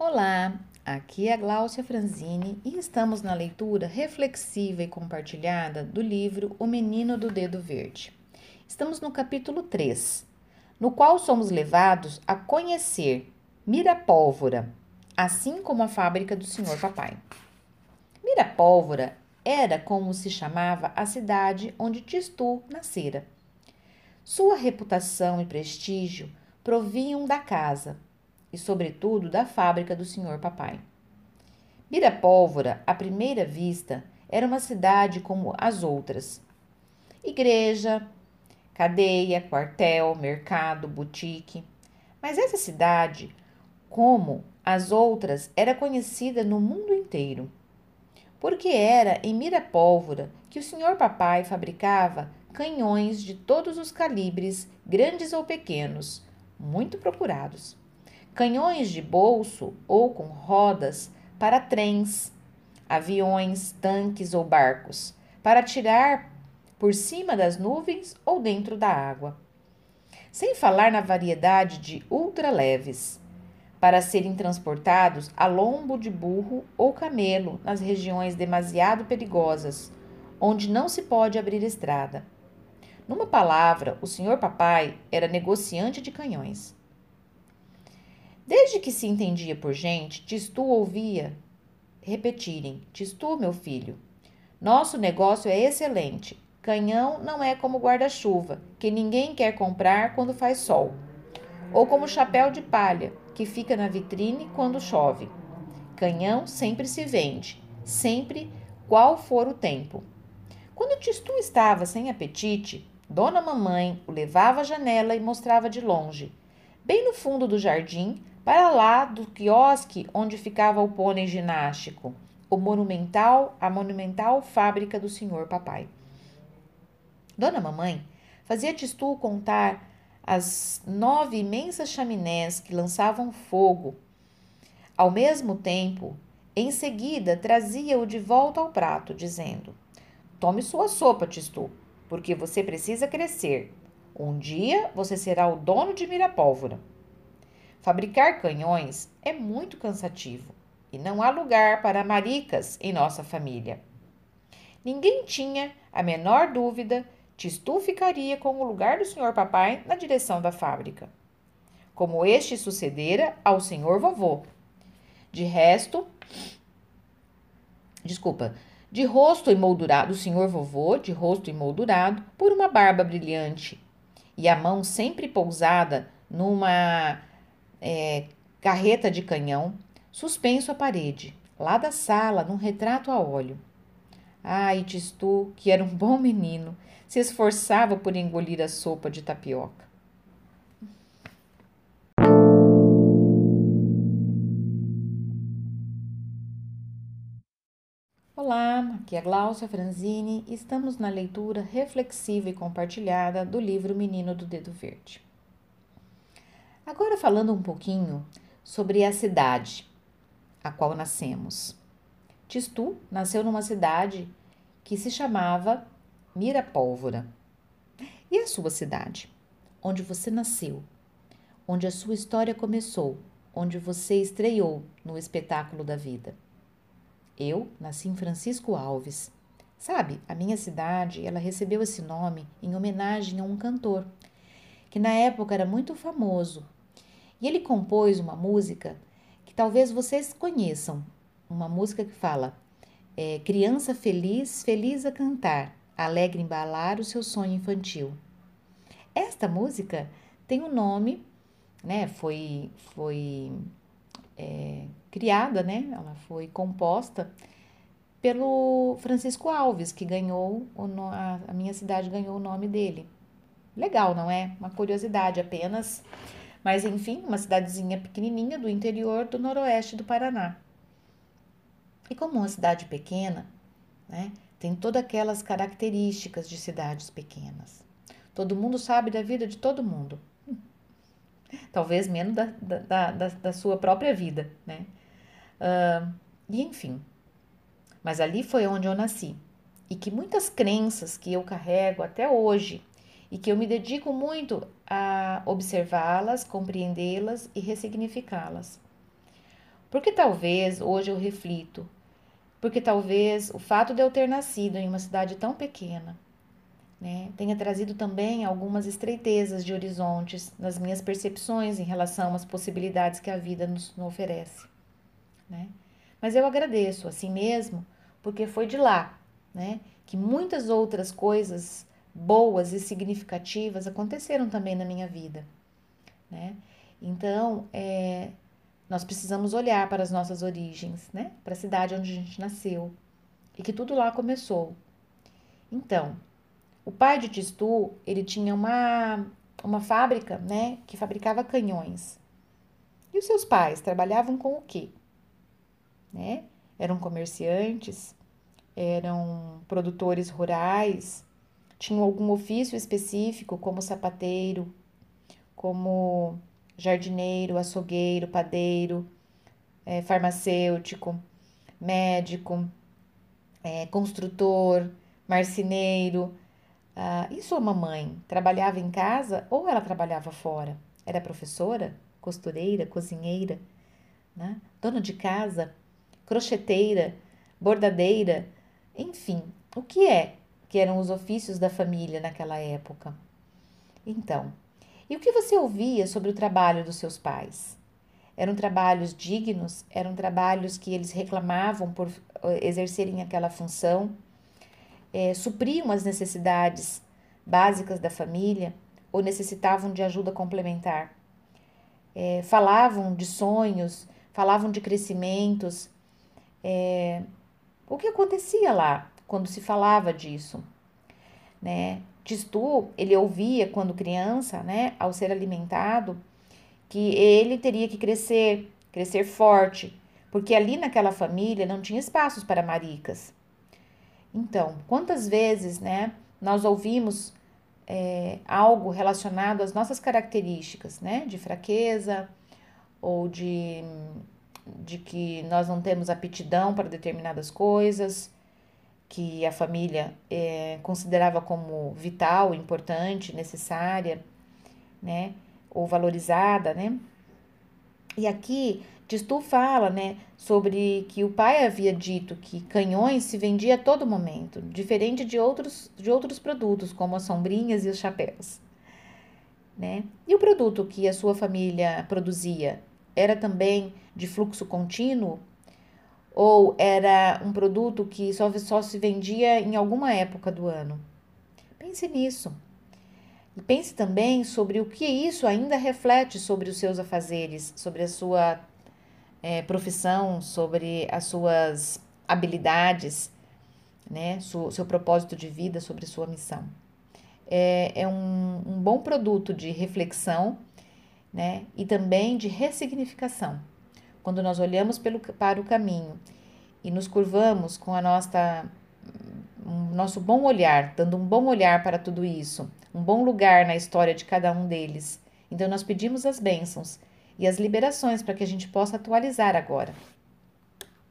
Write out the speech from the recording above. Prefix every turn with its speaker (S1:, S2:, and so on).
S1: Olá, aqui é a Gláucia Franzini e estamos na leitura reflexiva e compartilhada do livro O Menino do Dedo Verde. Estamos no capítulo 3, no qual somos levados a conhecer Mirapólvora, assim como a fábrica do Senhor Papai. Mirapólvora era como se chamava a cidade onde Tistu nascera. Sua reputação e prestígio provinham da casa e, sobretudo, da fábrica do senhor papai. Mirapólvora, à primeira vista, era uma cidade como as outras. Igreja, cadeia, quartel, mercado, boutique. Mas essa cidade, como as outras, era conhecida no mundo inteiro. Porque era em Mirapólvora que o senhor papai fabricava canhões de todos os calibres, grandes ou pequenos, muito procurados. Canhões de bolso ou com rodas para trens, aviões, tanques ou barcos, para atirar por cima das nuvens ou dentro da água. Sem falar na variedade de ultraleves, para serem transportados a lombo de burro ou camelo nas regiões demasiado perigosas, onde não se pode abrir estrada. Numa palavra, o senhor papai era negociante de canhões. Desde que se entendia por gente, Tistu ouvia repetirem: Tistu, meu filho, nosso negócio é excelente. Canhão não é como guarda-chuva, que ninguém quer comprar quando faz sol, ou como chapéu de palha, que fica na vitrine quando chove. Canhão sempre se vende, sempre qual for o tempo. Quando Tistu estava sem apetite, Dona Mamãe o levava à janela e mostrava de longe, bem no fundo do jardim, para lá do quiosque onde ficava o pônei ginástico, o monumental, a monumental fábrica do senhor papai. Dona Mamãe fazia Tistu contar as nove imensas chaminés que lançavam fogo. Ao mesmo tempo, em seguida trazia-o de volta ao prato, dizendo: Tome sua sopa, Tistu porque você precisa crescer. Um dia você será o dono de Mirapólvora. Fabricar canhões é muito cansativo e não há lugar para maricas em nossa família. Ninguém tinha a menor dúvida Tistu ficaria com o lugar do senhor papai na direção da fábrica, como este sucedera ao senhor vovô. De resto, desculpa, de rosto emoldurado, o senhor vovô, de rosto emoldurado por uma barba brilhante, e a mão sempre pousada numa é, carreta de canhão, suspenso à parede, lá da sala, num retrato a óleo. Ai, Tistu, que era um bom menino, se esforçava por engolir a sopa de tapioca. Aqui é a Gláucia Franzini estamos na leitura reflexiva e compartilhada do livro Menino do Dedo Verde. Agora falando um pouquinho sobre a cidade a qual nascemos. Tistu nasceu numa cidade que se chamava Mirapólvora. E a sua cidade? Onde você nasceu? Onde a sua história começou? Onde você estreou no espetáculo da vida? Eu nasci em Francisco Alves. Sabe, a minha cidade, ela recebeu esse nome em homenagem a um cantor que na época era muito famoso. E ele compôs uma música que talvez vocês conheçam, uma música que fala: é, criança feliz, feliz a cantar, alegre embalar o seu sonho infantil. Esta música tem um nome, né? Foi foi é, criada, né? Ela foi composta pelo Francisco Alves, que ganhou a, minha cidade ganhou o nome dele. Legal, não é? Uma curiosidade apenas. Mas enfim, uma cidadezinha pequenininha do interior do noroeste do Paraná. E como uma cidade pequena, né, tem todas aquelas características de cidades pequenas. Todo mundo sabe da vida de todo mundo talvez menos da, da, da, da sua própria vida, né? Uh, e enfim, mas ali foi onde eu nasci e que muitas crenças que eu carrego até hoje e que eu me dedico muito a observá-las, compreendê-las e ressignificá-las. Porque talvez hoje eu reflito, porque talvez o fato de eu ter nascido em uma cidade tão pequena né, tenha trazido também algumas estreitezas de horizontes nas minhas percepções em relação às possibilidades que a vida nos, oferece. Né? Mas eu agradeço assim mesmo, porque foi de lá né, que muitas outras coisas boas e significativas aconteceram também na minha vida. Né? Então, é, nós precisamos olhar para as nossas origens, né? para a cidade onde a gente nasceu e que tudo lá começou. Então, o pai de Tistu, ele tinha uma, uma fábrica, né, que fabricava canhões. E os seus pais trabalhavam com o quê? Né? Eram comerciantes, eram produtores rurais, tinham algum ofício específico, como sapateiro, como jardineiro, açougueiro, padeiro, é, farmacêutico, médico, é, construtor, marceneiro. Ah, e sua mamãe trabalhava em casa ou ela trabalhava fora? Era professora, costureira, cozinheira, né? dona de casa, crocheteira, bordadeira, enfim, o que é que eram os ofícios da família naquela época? Então, e o que você ouvia sobre o trabalho dos seus pais? Eram trabalhos dignos? Eram trabalhos que eles reclamavam por eh, exercerem aquela função? é, supriam as necessidades básicas da família ou necessitavam de ajuda complementar. É, falavam de sonhos, falavam de crescimentos. É, o que acontecia lá quando se falava disso? Né? Tistu, ele ouvia quando criança, né, ao ser alimentado, que ele teria que crescer, crescer forte, porque ali naquela família não tinha espaços para maricas. Então, quantas vezes, né, nós ouvimos é, algo relacionado às nossas características, né, de fraqueza ou de, de que nós não temos aptidão para determinadas coisas, que a família é, considerava como vital, importante, necessária, né, ou valorizada, né? E aqui Tistu fala, né, sobre que o pai havia dito que canhões se vendia a todo momento, diferente de outros, de outros produtos, como as sombrinhas e os chapéus. Né? E o produto que a sua família produzia era também de fluxo contínuo? Ou era um produto que só, só se vendia em alguma época do ano? Pense nisso. E pense também sobre o que isso ainda reflete sobre os seus afazeres, sobre a sua é, profissão, sobre as suas habilidades, né, seu, seu propósito de vida, sobre sua missão. É, é um, um bom produto de reflexão né, e também de ressignificação. Quando nós olhamos pelo, para o caminho e nos curvamos com a nossa um nosso bom olhar, dando um bom olhar para tudo isso, um bom lugar na história de cada um deles. Então nós pedimos as bênçãos e as liberações para que a gente possa atualizar agora.